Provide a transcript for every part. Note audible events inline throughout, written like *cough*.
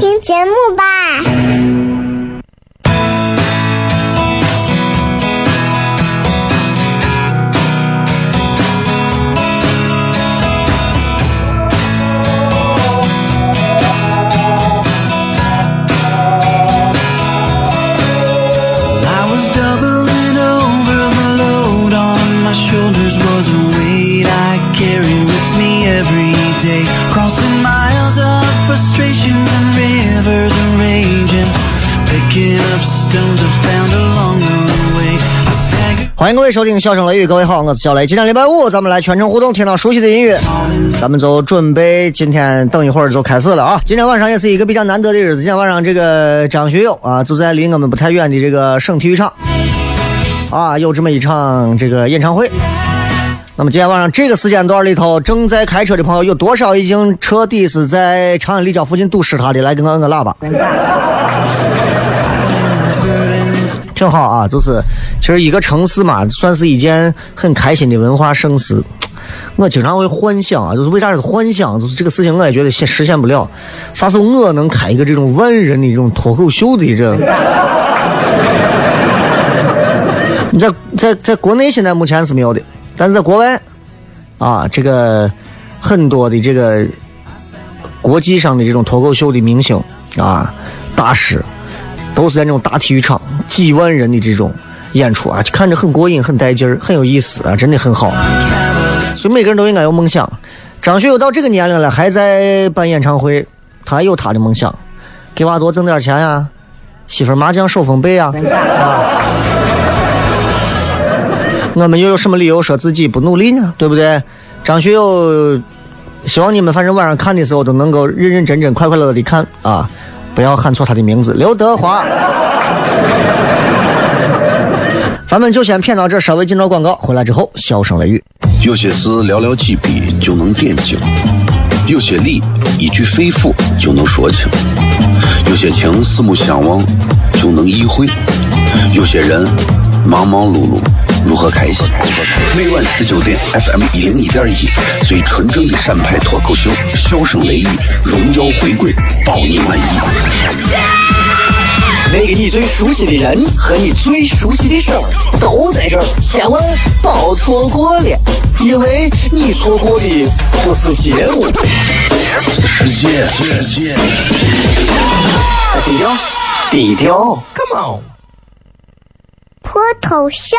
听节目吧。欢迎各位收听《笑声雷雨》，各位好，我是小雷。今天礼拜五，咱们来全程互动，听到熟悉的音乐，咱们就准备今天等一会儿就开始了啊！今天晚上也是一个比较难得的日子，今天晚上这个张学友啊，就在离我们不太远的这个省体育场啊，有这么一场这个演唱会。那么今天晚上这个时间段里头，正在开车的朋友有多少已经彻底是在长安立交附近堵死他的？来，给我摁个喇叭。挺好啊，就是其实一个城市嘛，算是一件很开心的文化盛事。我经常会幻想啊，就是为啥是幻想？就是这个事情我也觉得现实现不了。啥时候我能开一个这种万人的这种脱口秀的这？你在在在国内现在目前是没有的，但是在国外啊，这个很多的这个国际上的这种脱口秀的明星啊，大师。都是在那种大体育场，几万人的这种演出啊，就看着很过瘾，很带劲儿，很有意思啊，真的很好。所以每个人都应该有梦想。张学友到这个年龄了，还在办演唱会，他有他的梦想，给娃多挣点钱呀，媳妇麻将手风背呀。啊，我们又有什么理由说自己不努力呢？对不对？张学友，希望你们反正晚上看的时候都能够认认真真、快快乐乐的看啊。不要喊错他的名字，刘德华。咱们就先骗到这，稍微进到广告，回来之后笑声雷雨。有些事寥寥几笔就能点睛，有些理一句肺腑就能说清，有些情四目相望就能意会，有些人忙忙碌碌。如何开心？每晚十九点，FM 一零一点一，最纯正的陕派脱口秀，笑声雷雨，荣耀回归，包你满意。那个你最熟悉的人和你最熟悉的事儿都在这儿，千万别错过了，因为你错过的不是节目，是世界。低调，低调，Come on，脱头像？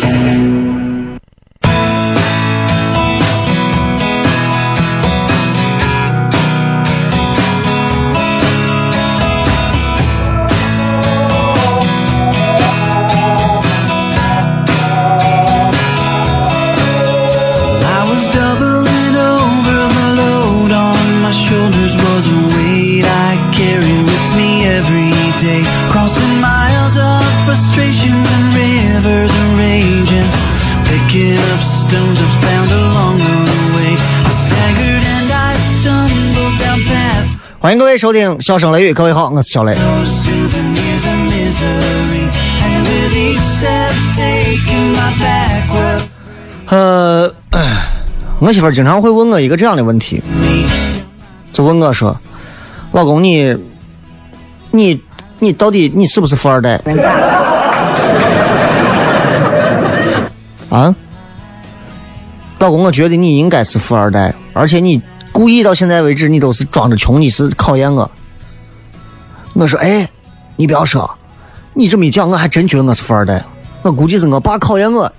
欢迎各位收听《笑声雷雨》，各位好，我是小雷。呃，我媳妇儿经常会问我一个这样的问题，就问我说：“老公你，你你到底你是不是富二代？”啊，老公，我觉得你应该是富二代，而且你故意到现在为止你都是装着穷，你是考验我。我说：“哎，你不要说，你这么一讲，我还真觉得我是富二代。我估计是我爸考验我。”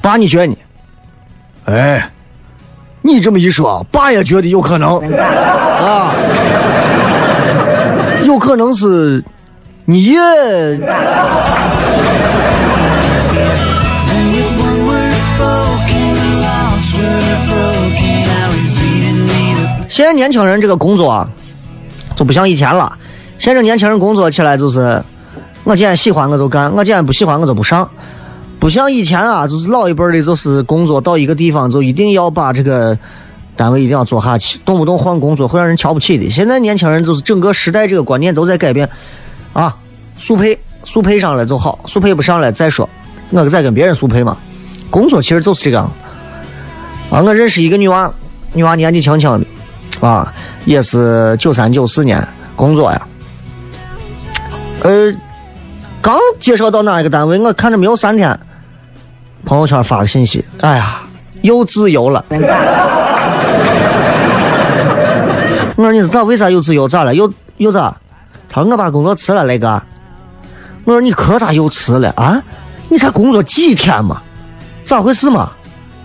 爸，你觉得你？哎，你这么一说，爸也觉得有可能啊，有可能是你也现在年轻人这个工作啊，就不像以前了。现在年轻人工作起来就是，我既然喜欢我就干，我既然不喜欢我就不上。不像以前啊，就是老一辈的，就是工作到一个地方就一定要把这个单位一定要做下去，动不动换工作会让人瞧不起的。现在年轻人就是整个时代这个观念都在改变，啊，速配速配上了就好，速配不上了再说，我再跟别人速配嘛。工作其实就是这个样。啊，我认识一个女娃，女娃年纪轻轻的，啊，也是九三九四年工作呀，呃，刚介绍到哪一个单位，我看着没有三天，朋友圈发个信息，哎呀，又自由了。*laughs* 我说你是咋？为啥又自由？咋了？又又咋？他说我把工作辞了，雷哥。我说你可咋又辞了啊？你才工作几天嘛？咋回事嘛？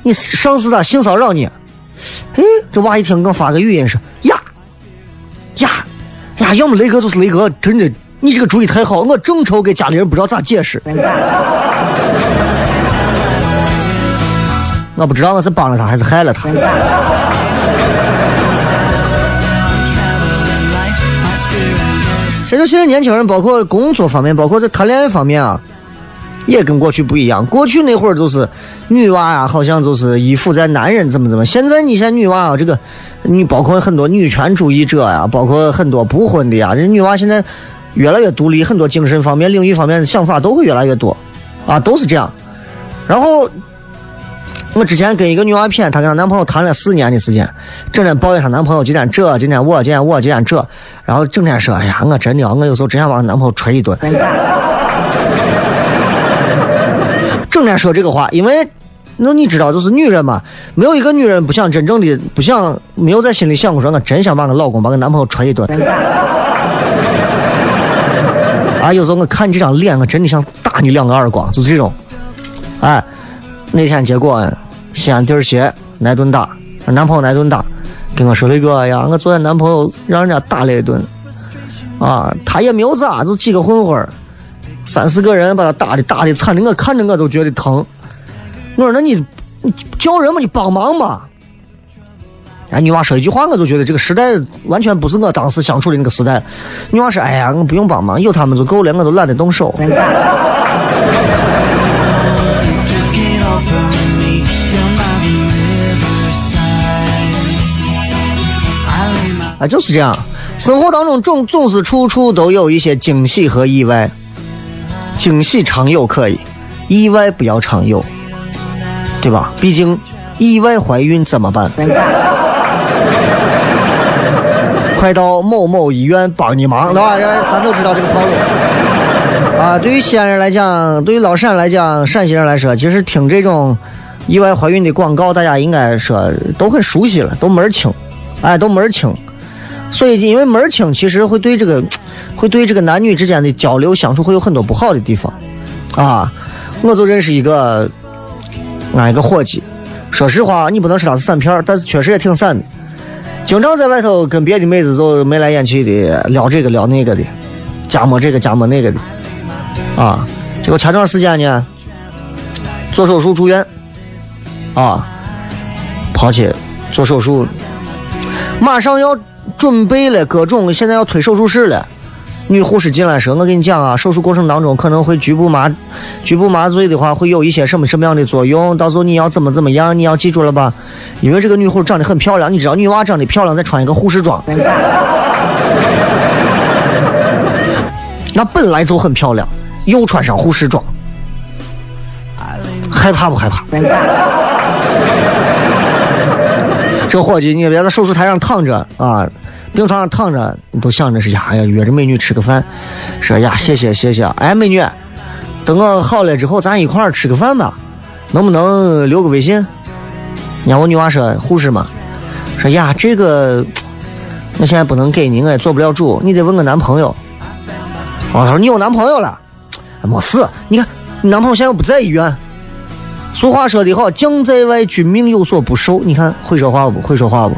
你上司咋性骚扰你？哎，这娃一听给我发个语音说呀呀呀，要么雷哥就是雷哥，真的，你这个主意太好，我正愁给家里人不知道咋解释。我不知道我是帮了他还是害了他。谁说现在年轻人，包括工作方面，包括在谈恋爱方面啊，也跟过去不一样。过去那会儿就是女娃呀、好像就是依附在男人怎么怎么。现在你像女娃啊，这个你包括很多女权主义者呀，包括很多不婚的呀，这女娃现在越来越独立，很多精神方面、领域方面的想法都会越来越多，啊，都是这样。然后我之前跟一个女娃片，她跟她男朋友谈了四年的时间，整天抱怨她男朋友今天这，今天我，今天我，今天这，然后整天说，哎呀，我真的，我有时候真想把她男朋友捶一顿。整天说这个话，因为那你知道，就是女人嘛，没有一个女人不想真正的不想，没有在心里想过说，我真想把我老公、把我男朋友捶一顿。啊，有时候我看你这张脸，我真的想打你两个耳光，就是这种。哎，那天结果西安地儿鞋挨顿打，男朋友挨顿打，跟我说雷哥哎呀，我昨天男朋友让人家打了一顿，啊，他也没有咋，就几个混混儿三四个人把他打的打的惨的，我看着我都觉得疼。我说那你你叫人嘛，你帮忙嘛。哎，女娃说一句话，我就觉得这个时代完全不是我当时相处的那个时代。女娃说：“哎呀，我不用帮忙，有他们就够了，我都懒得动手。”啊，就是这样。生活当中总总是处处都有一些惊喜和意外，惊喜常有可以，意外不要常有，对吧？毕竟意外怀孕怎么办？快到某某医院帮你忙，对吧？咱都知道这个套路。啊，对于西安人来讲，对于老陕来讲，陕西人来说，其实听这种意外怀孕的广告，大家应该说都很熟悉了，都门儿清，哎，都门儿清。所以，因为门儿清，其实会对这个，*tsk* 会对这个男女之间的交流相处会有很多不好的地方，啊，我就认识一个，俺一个伙计，说实话，你不能说他是散片儿，但是确实也挺散。的，经常在外头跟别的妹子就眉来眼去的聊这个聊那个的，加摸这个加摸那个的，啊，结果前段时间呢，做手术住院，啊，跑去做手术，马上要准备了各种，现在要推手术室了，女护士进来说：“我跟你讲啊，手术过程当中可能会局部麻，局部麻醉的话会有一些什么什么样的作用，到时候你要怎么怎么样，你要记住了吧？因为这个女护士长得很漂亮，你知道女娃长得漂亮，再穿一个护士装，那本来就很漂亮，又穿上护士装，害怕不害怕？这伙计，你别在手术台上躺着啊，病床上躺着，你都想着是呀，哎呀，约着美女吃个饭，说呀，谢谢谢谢，哎，美女，等我好了之后，咱一块儿吃个饭吧，能不能留个微信？你看我女娃说护士嘛，说呀，这个我现在不能给你，我也做不了主，你得问个男朋友。我说你有男朋友了？没事，你看你男朋友现在又不在医院。俗话说得好，将在外，君命有所不受。你看会说话不？会说话不？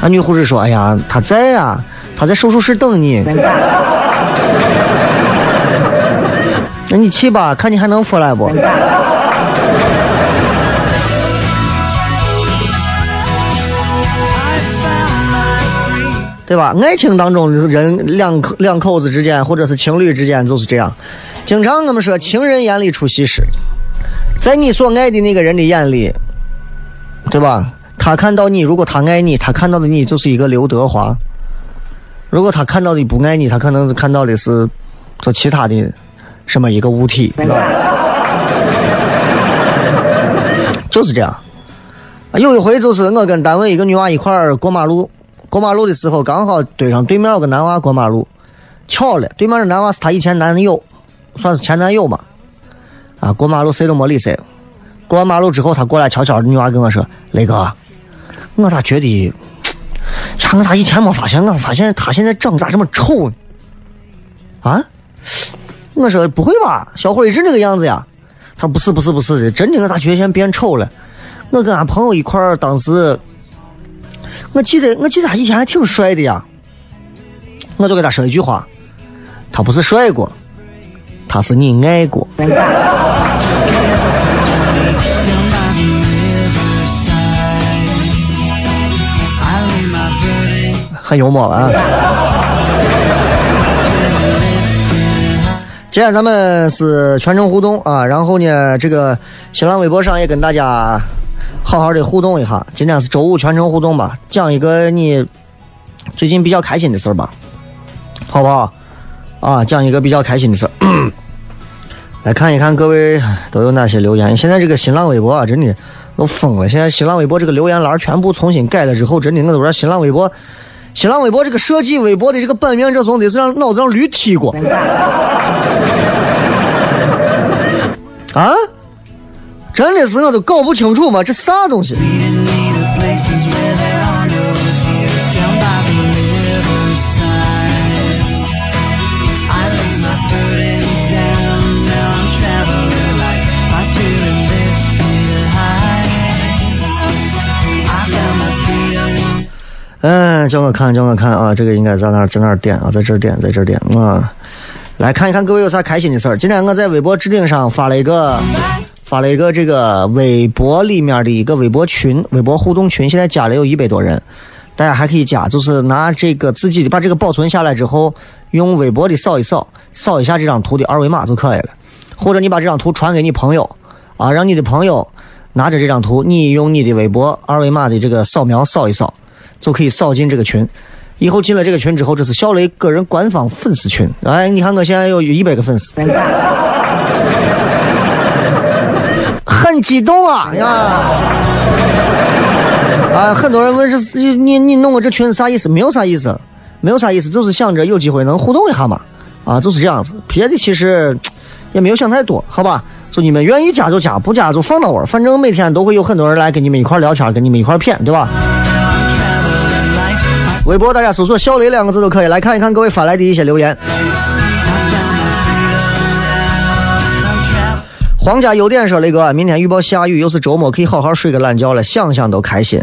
那女护士说：“哎呀，他在呀，他在手术室等你。那你去吧，看你还能出来不？”对吧？爱情当中，人两两口子之间，或者是情侣之间，就是这样。经常我们说，情人眼里出西施。在你所爱的那个人的眼里，对吧？他看到你，如果他爱你，他看到的你就是一个刘德华；如果他看到的不爱你，他可能看到的是做其他的什么一个物体，对吧就是这样。有一回，就是我跟单位一个女娃一块儿过马路，过马路的时候刚好对上对面有个男娃过马路，巧了，对面的男娃是她以前男友，算是前男友嘛。啊，过马路谁都没理谁。过完马路之后，他过来悄悄的，女娃跟我说：“雷哥，我咋觉得，呀，我咋以前没发现？我发现他现在长咋这么丑呢？”啊？我说：“不会吧，小伙一直那个样子呀。”他：“不是，不是，不是的，真的，我咋觉得现在变丑了？我跟俺朋友一块儿，当时我记得，我记得他以前还挺帅的呀。我就给他说一句话：他不是帅过。”他是你爱过，很幽默啊！今天咱们是全程互动啊，然后呢，这个新浪微博上也跟大家好好的互动一下。今天是周五全程互动吧，讲一个你最近比较开心的事儿吧，好不好？啊，讲一个比较开心的事儿。来看一看各位都有哪些留言。现在这个新浪微博啊，真的都疯了。现在新浪微博这个留言栏全部重新改了之后，真的我都不知道新浪微博，新浪微博这个设计微博的这个版面，这总得是让脑子让驴踢过。*laughs* 啊？真的是我都搞不清楚嘛，这啥东西？嗯，叫我看，叫我看啊！这个应该在哪儿，在哪儿点啊？在这儿点，在这儿点啊！来看一看各位有啥开心的事儿。今天我在微博置顶上发了一个，发了一个这个微博里面的一个微博群，微博互动群，现在加了有一百多人，大家还可以加，就是拿这个自己的把这个保存下来之后，用微博的扫一扫，扫一下这张图的二维码就可以了，或者你把这张图传给你朋友，啊，让你的朋友拿着这张图，你用你的微博二维码的这个扫描扫一扫。就可以扫进这个群，以后进了这个群之后，这是小雷个人官方粉丝群。哎，你看我现在有一百个粉丝，很激动啊呀！啊，很多人问这是你你弄个这群是啥意思？没有啥意思，没有啥意思，就是想着有机会能互动一下嘛。啊，就是这样子，别的其实也没有想太多，好吧？就你们愿意加就加，不加就放到玩。反正每天都会有很多人来跟你们一块聊天，跟你们一块谝，对吧？微博大家搜索“小雷”两个字都可以来看一看各位发来的一些留言。皇家优点说：“雷哥，明天预报下雨，又是周末，可以好好睡个懒觉了，想想都开心。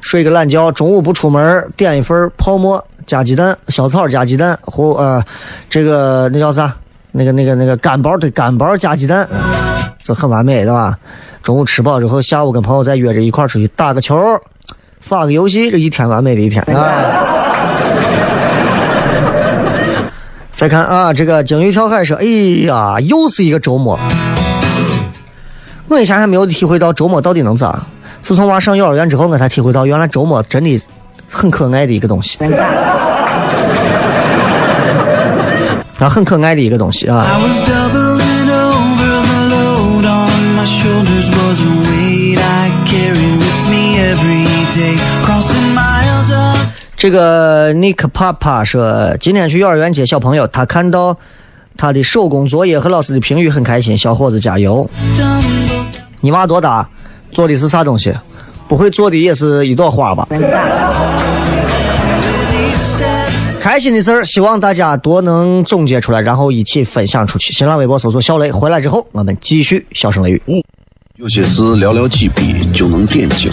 睡个懒觉，中午不出门，点一份泡馍加鸡蛋，小草加鸡蛋，或呃，这个那叫啥？那个那个那个干包对，干包加鸡蛋，这很完美，对吧？中午吃饱之后，下午跟朋友再约着一块出去打个球。”发个游戏，这一天完美的一天啊！再看啊，这个鲸鱼跳海说：“哎呀，又是一个周末。”我以前还没有体会到周末到底能咋。自从娃上幼儿园之后，我才体会到原来周末真的很可爱的一个东西。*laughs* 啊，很可爱的一个东西啊。这个 Nick Papa 说，今天去幼儿园接小朋友，他看到他的手工作业和老师的评语很开心。小伙子加油！你娃多大？做的是啥东西？不会做的也是一朵花吧？开心的事儿，希望大家多能总结出来，然后一起分享出去。新浪微博搜索“小雷”，回来之后我们继续笑声雷雨。有些事寥寥几笔就能点睛，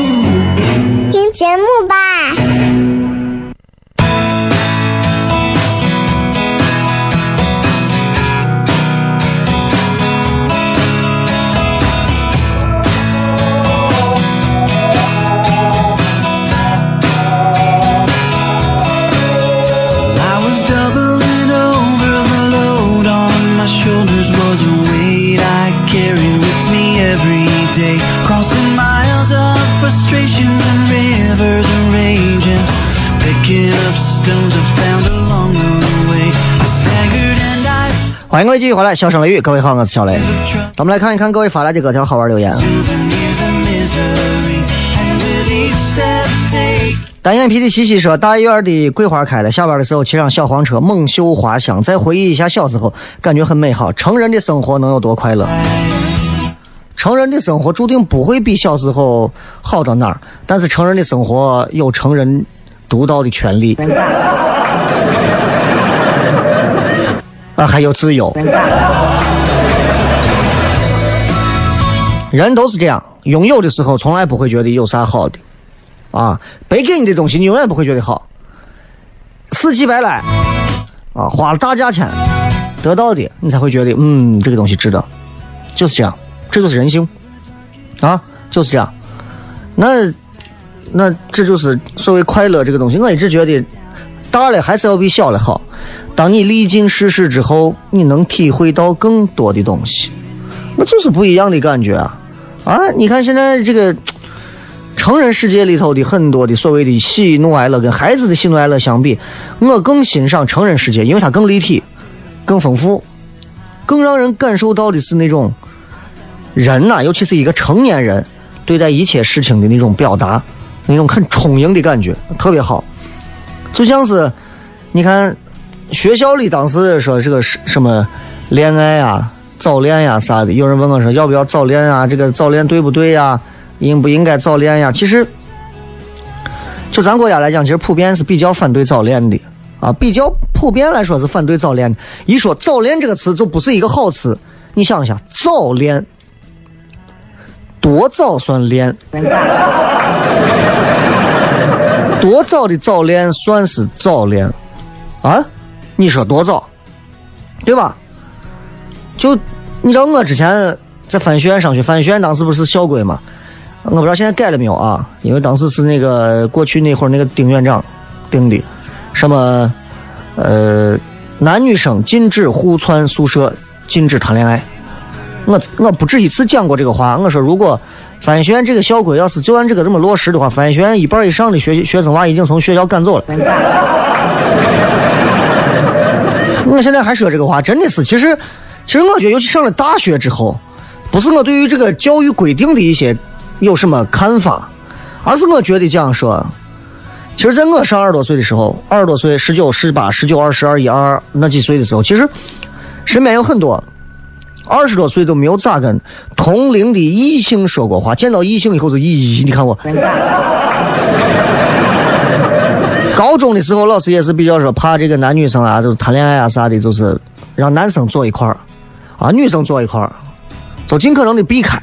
听节目吧。欢迎各位继续回来，笑声雷雨，各位好，我是小雷。咱们来看一看各位发来的各条好玩留言。单眼皮的西西说，大院的桂花开了，下班的时候骑上小黄车，猛嗅花香，再回忆一下小时候，感觉很美好。成人的生活能有多快乐？成人的生活注定不会比小时候好到哪儿，但是成人的生活有成人独到的权利，啊，还有自由。人都是这样，拥有的时候从来不会觉得有啥好的。啊，白给你的东西你永远不会觉得好，死乞白赖啊，花了大价钱得到的，你才会觉得嗯，这个东西值得，就是这样，这就是人性啊，就是这样。那那这就是所谓快乐这个东西，我一直觉得大了还是要比小了好。当你历经世事之后，你能体会到更多的东西，那就是不一样的感觉啊！啊，你看现在这个。成人世界里头的很多的所谓的喜怒哀乐，跟孩子的喜怒哀乐相比，我更欣赏成人世界，因为它更立体、更丰富，更让人感受到的是那种人呐、尤其是一个成年人对待一切事情的那种表达，那种很充盈的感觉，特别好。就像是你看学校里当时说这个是什么恋爱啊、早恋呀、啥的，有人问我说要不要早恋啊？这个早恋对不对呀、应不应该早恋呀？其实，就咱国家来讲，其实普遍是比较反对早恋的啊，比较普遍来说是反对早恋的。一说早恋这个词，就不是一个好词。你想一下，早恋多早算恋？多早的早恋算是早恋啊？你说多早？对吧？就你知道我之前在翻学院上学，翻学院当时不是校规嘛？我不知道现在改了没有啊？因为当时是那个过去那会儿那个丁院长定的，什么呃男女生禁止互窜宿舍，禁止谈恋爱。我我不止一次讲过这个话，我说如果翻学院这个校规要是就按这个这么落实的话，翻学院一半以上的学学生娃已经从学校赶走了。我现在还说这个话，真的是，其实其实我觉得，尤其上了大学之后，不是我对于这个教育规定的一些有什么看法，而是我觉得这样说。其实，在我上二十多岁的时候，二十多岁、十九、十八、十九、二十二、一二那几岁的时候，其实身边有很多二十多岁都没有咋跟同龄的异性说过话，见到异性以后就咦，你看我。高中的时候，老师也是比较说怕这个男女生啊，就是谈恋爱啊啥的，就是让男生坐一块儿，啊，女生坐一块儿，就尽可能的避开，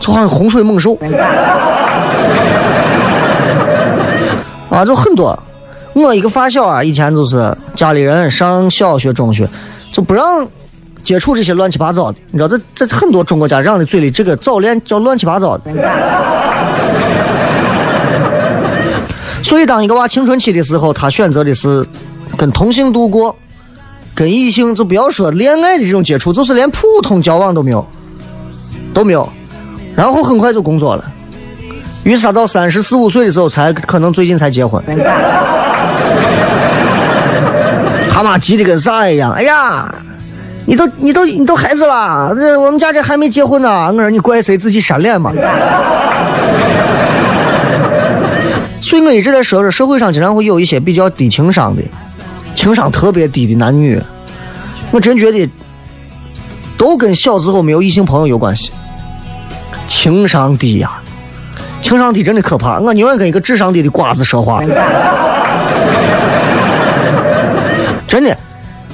就好像洪水猛兽。啊，就很多。我一个发小啊，以前就是家里人上小学、中学就不让接触这些乱七八糟的。你知道，这这很多中国家长的嘴里，这个早恋叫乱七八糟的。所以，当一个娃青春期的时候，他选择的是跟同性度过，跟异性就不要说恋爱的这种接触，就是连普通交往都没有，都没有。然后很快就工作了。于是他到三十四五岁的时候，才可能最近才结婚。*laughs* 他妈急的跟啥一样？哎呀，你都你都你都孩子了，这我们家这还没结婚呢。我说你怪谁？自己扇脸嘛。所以我一直在说这，社会上经常会有一些比较低情商的，情商特别低的男女。我真觉得，都跟小时候没有异性朋友有关系。情商低呀。情商低真的可怕，我宁愿跟一个智商低的瓜子说话。真的，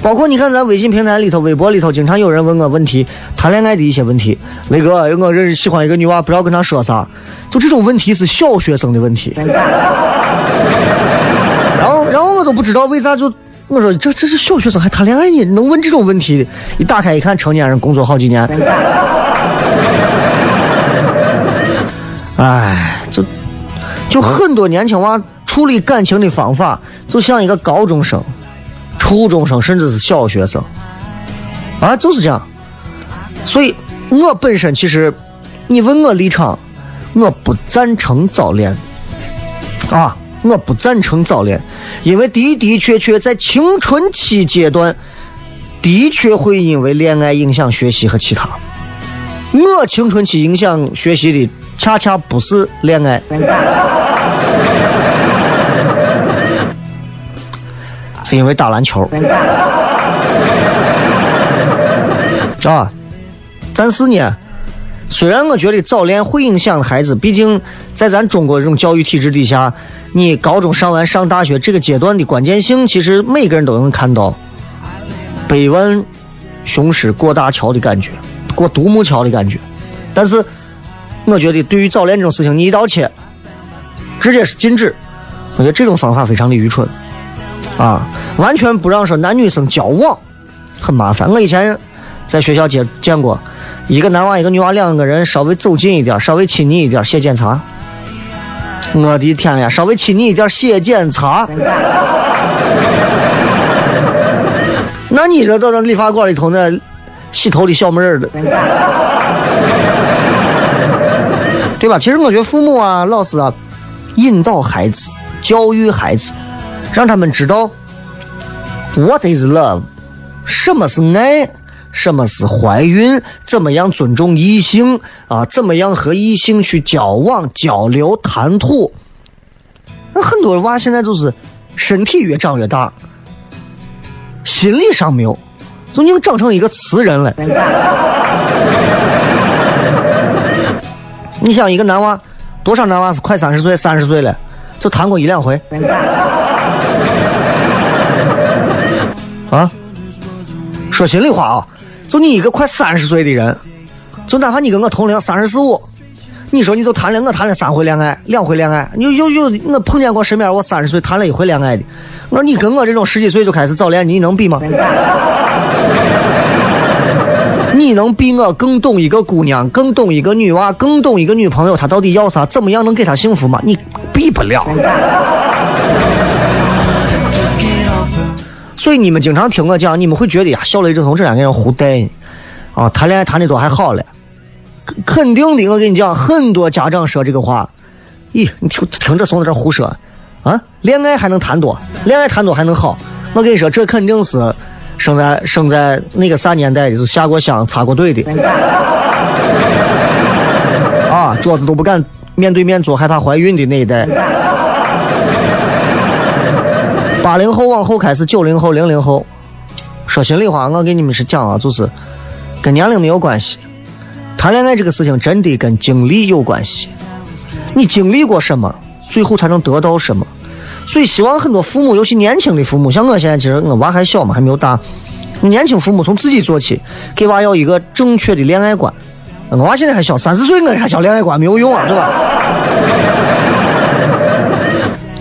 包括你看咱微信平台里头、微博里头，经常有人问我问题，谈恋爱的一些问题。雷哥，我认识喜欢一个女娃，不知道跟她说啥。就这种问题是小学生的问题。然后，然后我都不知道为啥就我说这这是小学生还谈恋爱呢？能问这种问题的？一打开一看，成年人工作好几年。哎，就就很多年轻娃处理感情的方法，就像一个高中生、初中生，甚至是小学生，啊，就是这样。所以，我本身其实，你问我立场，我不赞成早恋，啊，我不赞成早恋，因为的的确确在青春期阶段，的确会因为恋爱影响学习和其他。我青春期影响学习的。恰恰不是恋爱，是因为打篮球 *laughs* 啊。但是呢，虽然我觉得早恋会影响孩子，毕竟在咱中国这种教育体制底下，你高中上完上大学这个阶段的关键性，其实每个人都能看到。百万雄狮过大桥的感觉，过独木桥的感觉，但是。我觉得对于早恋这种事情，你一刀切，直接是禁止。我觉得这种方法非常的愚蠢，啊，完全不让说男女生交往，很麻烦。我以前在学校见见过一个男娃一个女娃两个人稍微走近一点，稍微亲昵一点写检查。我的天呀，稍微亲昵一点写检查，*laughs* 那你这到那理发馆里头那洗头的小妹儿的。对吧？其实我觉得父母啊、老师啊，引导孩子、教育孩子，让他们知道 what is love，什么是爱，什么是怀孕，怎么样尊重异性啊，怎么样和异性去交往、交流、谈吐。那很多娃现在就是身体越长越大，心理上没有，就经长成一个瓷人了。你想一个男娃，多少男娃是快三十岁、三十岁了，就谈过一两回？啊？说心里话啊，就你一个快三十岁的人，就哪怕你跟我同龄三十四五，你说你就谈了我谈了三回恋爱，两回恋爱，有有有，我碰见过身边我三十岁谈了一回恋爱的，我说你跟我这种十几岁就开始早恋，你能比吗？*laughs* 你能比我更懂一个姑娘，更懂一个女娃，更懂一个女朋友，她到底要啥？怎么样能给她幸福吗？你比不了。所以你们经常听我讲，你们会觉得呀，小雷、郑松这两个人胡带啊，谈恋爱谈的都还好了。肯定的，我跟你讲，很多家长说这个话，咦，你听听这怂在这胡说啊？恋爱还能谈多？恋爱谈多还能好？我跟你说，这肯定是生在生在那个啥年代的，就下过乡、插过队的 *laughs* 啊，桌子都不敢面对面坐，害怕怀孕的那一代。八零后往后开始，九零后、零零后，说心里话，我给你们是讲啊，就是跟年龄没有关系。谈恋爱这个事情真的跟经历有关系，你经历过什么，最后才能得到什么。所以希望很多父母，尤其年轻的父母，像我现在其实我娃还小嘛，还没有大。年轻父母从自己做起，给娃要一个正确的恋爱观。我娃现在还小，三十岁我给他教恋爱观没有用啊，对吧？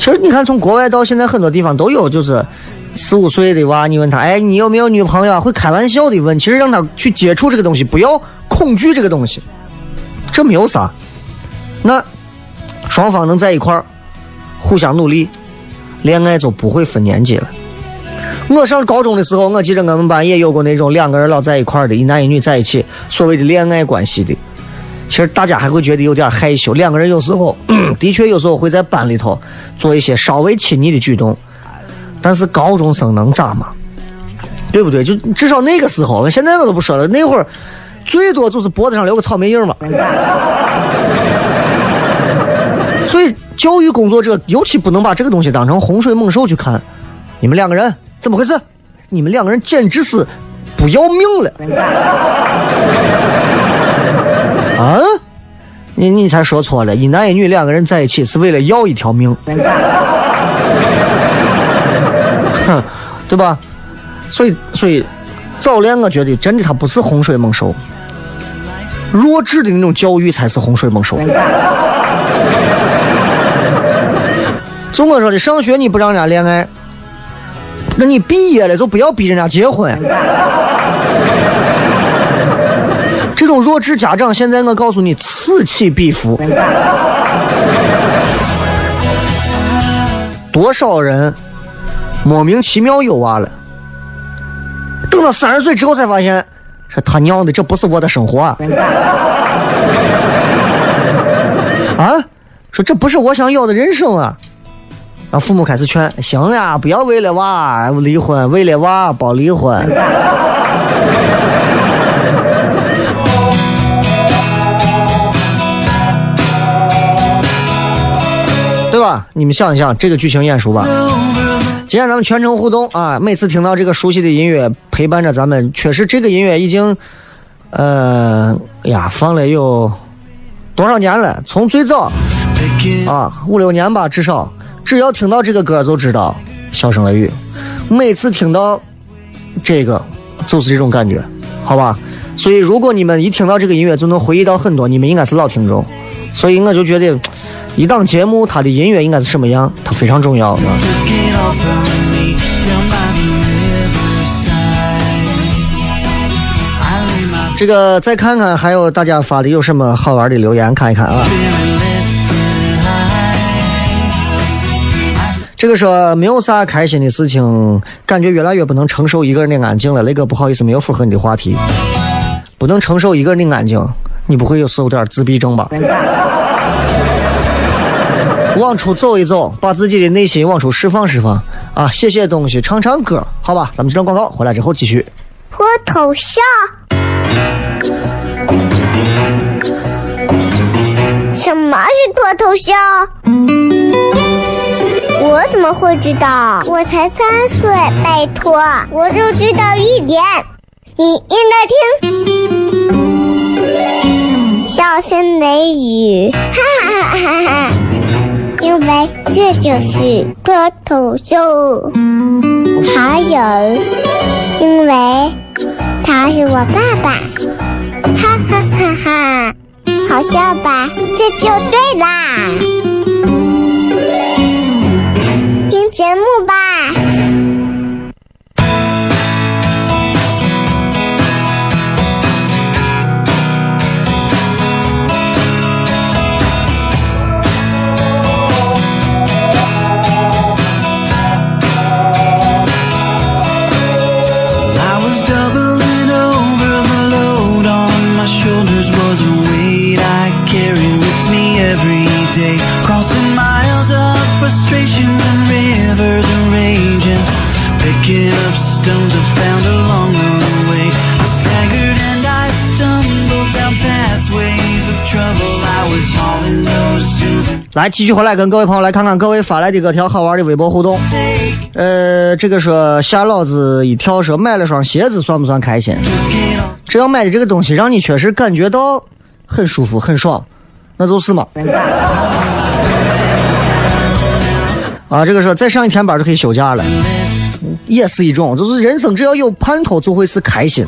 其实你看，从国外到现在，很多地方都有，就是四五岁的娃，你问他，哎，你有没有女朋友？会开玩笑的问，其实让他去接触这个东西，不要恐惧这个东西，这没有啥。那双方能在一块儿，互相努力，恋爱就不会分年纪了。我上高中的时候，我记得我们班也有过那种两个人老在一块的，一男一女在一起，所谓的恋爱关系的。其实大家还会觉得有点害羞，两个人有时候 *clears throat* 的确有时候会在班里头做一些稍微亲昵的举动，但是高中生能咋嘛？对不对？就至少那个时候，现在我都不说了，那会儿最多就是脖子上留个草莓印嘛。所以教育工作者尤其不能把这个东西当成洪水猛兽去看。你们两个人怎么回事？你们两个人简直是不要命了！啊，你你才说错了，一男一女两个人在一起是为了要一条命，*laughs* 哼，对吧？所以所以早恋，我觉得真的它不是洪水猛兽，弱智的那种教育才是洪水猛兽。*laughs* 就我说的，上学你不让人家恋爱，那你毕业了就不要逼人家结婚。弱智家长，现在我告诉你，此起彼伏。多少人莫名其妙有娃了，等到三十岁之后才发现，说他娘的，这不是我的生活啊！啊，说这不是我想要的人生啊！啊，父母开始劝，行呀，不要为了娃离婚，为了娃别离婚。吧？你们想一想这个剧情眼熟吧。今天咱们全程互动啊，每次听到这个熟悉的音乐陪伴着咱们，确实这个音乐已经，呃呀，放了有多少年了？从最早啊五六年吧，至少，只要听到这个歌就知道《笑声雷雨》。每次听到这个，就是这种感觉，好吧？所以如果你们一听到这个音乐就能回忆到很多，你们应该是老听众。所以我就觉得。一档节目，它的音乐应该是什么样？它非常重要。这个再看看，还有大家发的有什么好玩的留言，看一看啊。这个说没有啥开心的事情，感觉越来越不能承受一个人的安静了。雷哥，不好意思，没有符合你的话题。不能承受一个人的安静，你不会有有点自闭症吧？*laughs* 往出走一走，把自己的内心往出释放释放啊！写写东西，唱唱歌，好吧？咱们这段广告回来之后继续。脱头秀？什么是脱头秀？我怎么会知道？我才三岁，拜托，我就知道一点。你应该听，笑声雷雨，哈哈哈哈哈。因为这就是脱头秀，还有，因为他是我爸爸，哈哈哈哈，好笑吧？这就对啦，听节目吧。来，继续回来跟各位朋友来看看各位发来的各条好玩的微博互动。呃，这个说吓老子一跳，说买了双鞋子算不算开心？只要买的这个东西让你确实感觉到很舒服、很爽，那就是嘛。啊，这个说再上一天班就可以休假了，也是一种，就是人生只要有盼头就会是开心。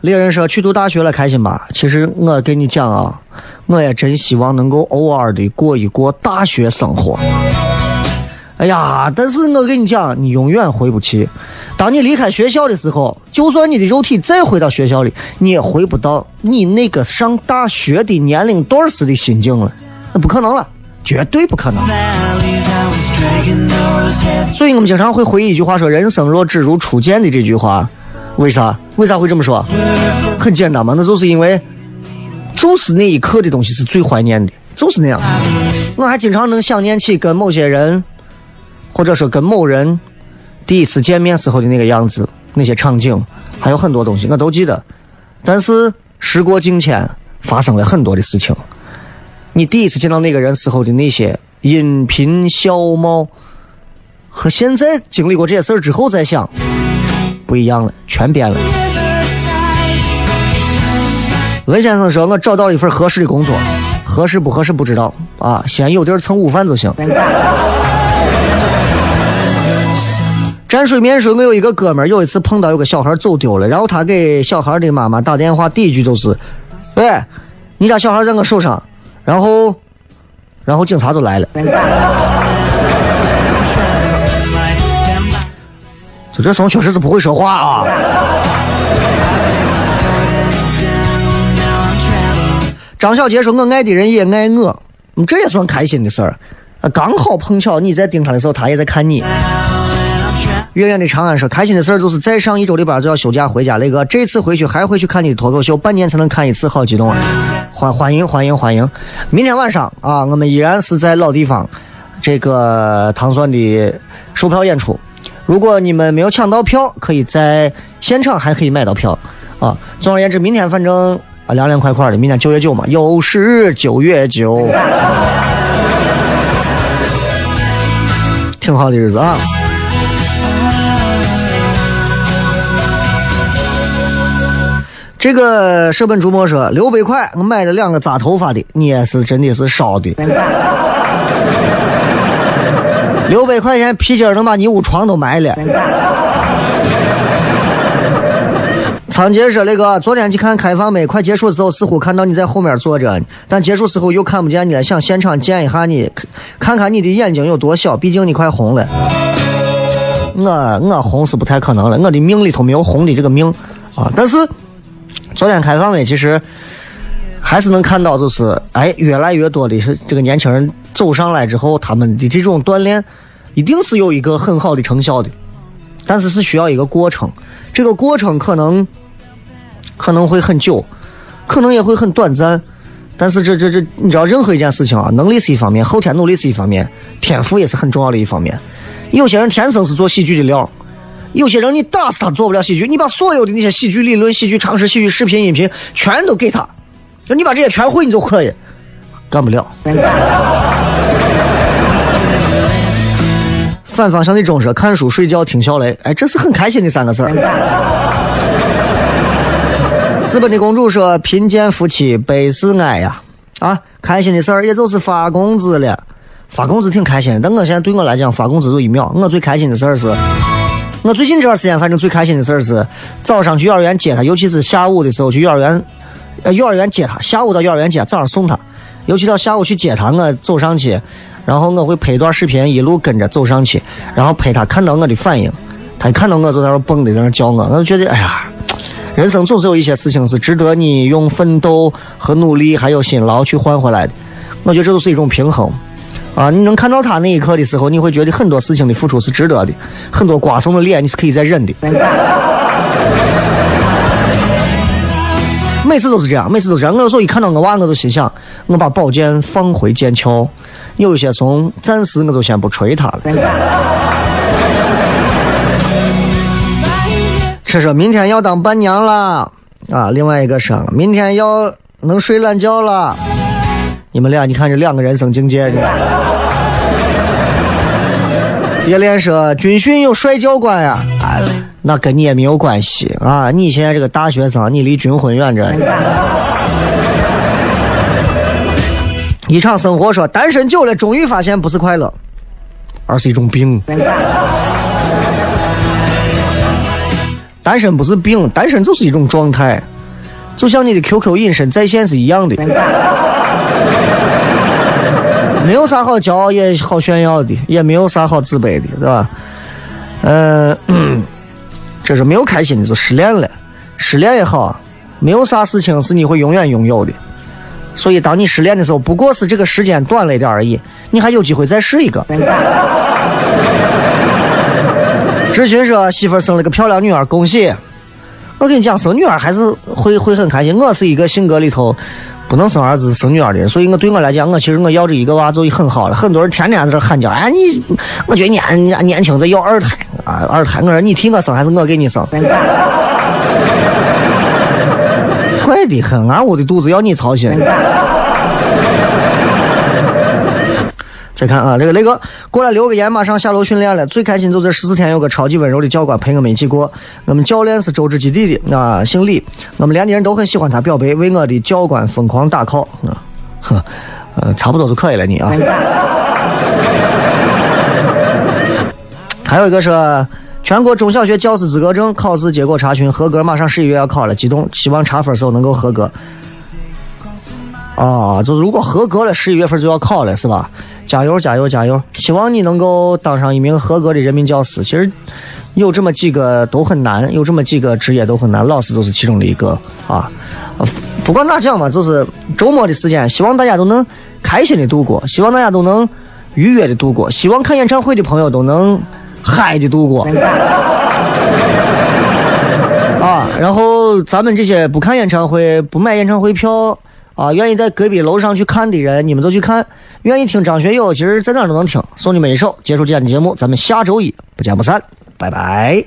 猎人说去读大学了，开心吧？其实我跟你讲啊，我也真希望能够偶尔的过一过大学生活。哎呀，但是我跟你讲，你永远回不去。当你离开学校的时候，就算你的肉体再回到学校里，你也回不到你那个上大学的年龄段时的心境了，那不可能了，绝对不可能。所以我们经常会回忆一句话说：“人生若只如初见”的这句话，为啥？为啥会这么说？很简单嘛，那就是因为，就是那一刻的东西是最怀念的，就是那样。我还经常能想念起跟某些人，或者说跟某人第一次见面时候的那个样子，那些场景，还有很多东西我都记得。但是时过境迁，发生了很多的事情。你第一次见到那个人时候的那些音频笑貌，和现在经历过这些事儿之后再想，不一样了，全变了。文先生说：“我找到了一份合适的工作，合适不合适不知道啊，先有地儿蹭午饭就行。”蘸水面说：“我有一个哥们儿，有一次碰到有个小孩走丢了，然后他给小孩的妈妈打电话，第一句就是：‘喂，你家小孩在我手上。’然后，然后警察就来了。就这怂确实是不会说话啊。”张小杰说：“我爱的人也爱我，这也算开心的事儿。啊，刚好碰巧你在盯他的时候，他也在看你。”远远的长安说：“开心的事儿就是再上一周的班就要休假回家。雷哥，这次回去还会去看你的脱口秀，半年才能看一次，好激动啊！欢欢迎欢迎欢迎！明天晚上啊，我们依然是在老地方，这个糖蒜的售票演出。如果你们没有抢到票，可以在现场还可以买到票啊。总而言之，明天反正啊凉凉快快的，明天九月九嘛，又是九月九，挺好的日子啊。这个舍本逐末说六百块，我买了两个扎头发的，你也是真的是烧的。六百块钱皮筋能把你屋床都埋了。仓颉说：“那个，昨天去看开放没？快结束的时候，似乎看到你在后面坐着，但结束时候又看不见你了。想现场见一下你，看看你的眼睛有多小，毕竟你快红了。*laughs* 我我红是不太可能了，我的命里头没有红的这个命啊。但是昨天开放没，其实还是能看到，就是哎，越来越多的是这个年轻人走上来之后，他们的这种锻炼一定是有一个很好的成效的，但是是需要一个过程，这个过程可能可能会很久，可能也会很短暂。但是这这这，你知道，任何一件事情啊，能力是一方面，后天努力是一方面，天赋也是很重要的一方面。有些人天生是做喜剧的料，有些人你打死他做不了喜剧，你把所有的那些喜剧理论、喜剧常识、喜剧视频、音频全都给他，就你把这些全会，你就可以，干不了。反方向的钟说：看书、睡觉、听小雷，哎，这是很开心的三个字儿。私奔的公主说：贫贱夫妻百事哀呀，啊，开心的事儿也就是发工资了。发工资挺开心的，但我现在对我来讲，发工资就一秒。我最开心的事儿是，我最近这段时间反正最开心的事儿是早上去幼儿园接他，尤其是下午的时候去幼儿园，呃，幼儿园接他，下午到幼儿园接，早上送他，尤其到下午去接他，我走上去，然后我会拍一段视频，一路跟着走上去，然后拍他看到我的反应，他一看到我就在那蹦的在那叫我，我就觉得哎呀。人生总是有一些事情是值得你用奋斗和努力还有辛劳去换回来的，我觉得这都是一种平衡。啊，你能看到他那一刻的时候，你会觉得很多事情的付出是值得的，很多瓜怂的脸你是可以再忍的。每次都是这样，每次都是这样。我有时候一看到我娃，我就心想，我把宝剑放回剑鞘。有一些怂，暂时我就先不锤他了。这说明天要当伴娘了啊！另外一个说明天要能睡懒觉了。你们俩，你看这两个人生境界。别连说军训有帅教官呀，那跟你也没有关系啊！你现在这个大学生，你离军婚远着呢。一场生活说单身久了，终于发现不是快乐，而是一种病。单身不是病，单身就是一种状态，就像你的 QQ 隐身在线是一样的。没有啥好骄傲也好炫耀的，也没有啥好自卑的，对吧？嗯，这是没有开心的就失恋了，失恋也好，没有啥事情是你会永远拥有的。所以，当你失恋的时候，不过是这个时间短了一点而已，你还有机会再试一个。志勋说媳妇生了个漂亮女儿，恭喜！我跟你讲，生女儿还是会会很开心。我是一个性格里头不能生儿子生女儿的人，所以我对我来讲，我其实我要这一个娃就很好了。很多人天天在这喊叫，哎，你，我觉得年年轻在要二胎啊，二胎。我说你替我生还是我给你生？*laughs* 怪得很，俺屋的肚子要你操心。再看啊，这个雷哥过来留个言，马上下楼训练了。最开心就这十四天，有个超级温柔的教官陪我们一起过。我们教练是周志基地的啊，姓李。我们连的人都很喜欢他，表白为我的教官疯狂打 call 啊，哼，呃，差不多就可以了，你啊。还有一个是全国中小学教师资格证考试结果查询合格，马上十一月要考了，激动，希望查分时候能够合格。啊，就是如果合格了，十一月份就要考了，是吧？加油，加油，加油！希望你能够当上一名合格的人民教师。其实有这么几个都很难，有这么几个职业都很难，老师就是其中的一个啊。不管咋讲嘛，就是周末的时间，希望大家都能开心的度过，希望大家都能愉悦的度过，希望看演唱会的朋友都能嗨的度过。啊，然后咱们这些不看演唱会、不买演唱会票啊，愿意在隔壁楼上去看的人，你们都去看。愿意听张学友，其实在哪都能听。送你们一首，结束今天的节目，咱们下周一不见不散，拜拜。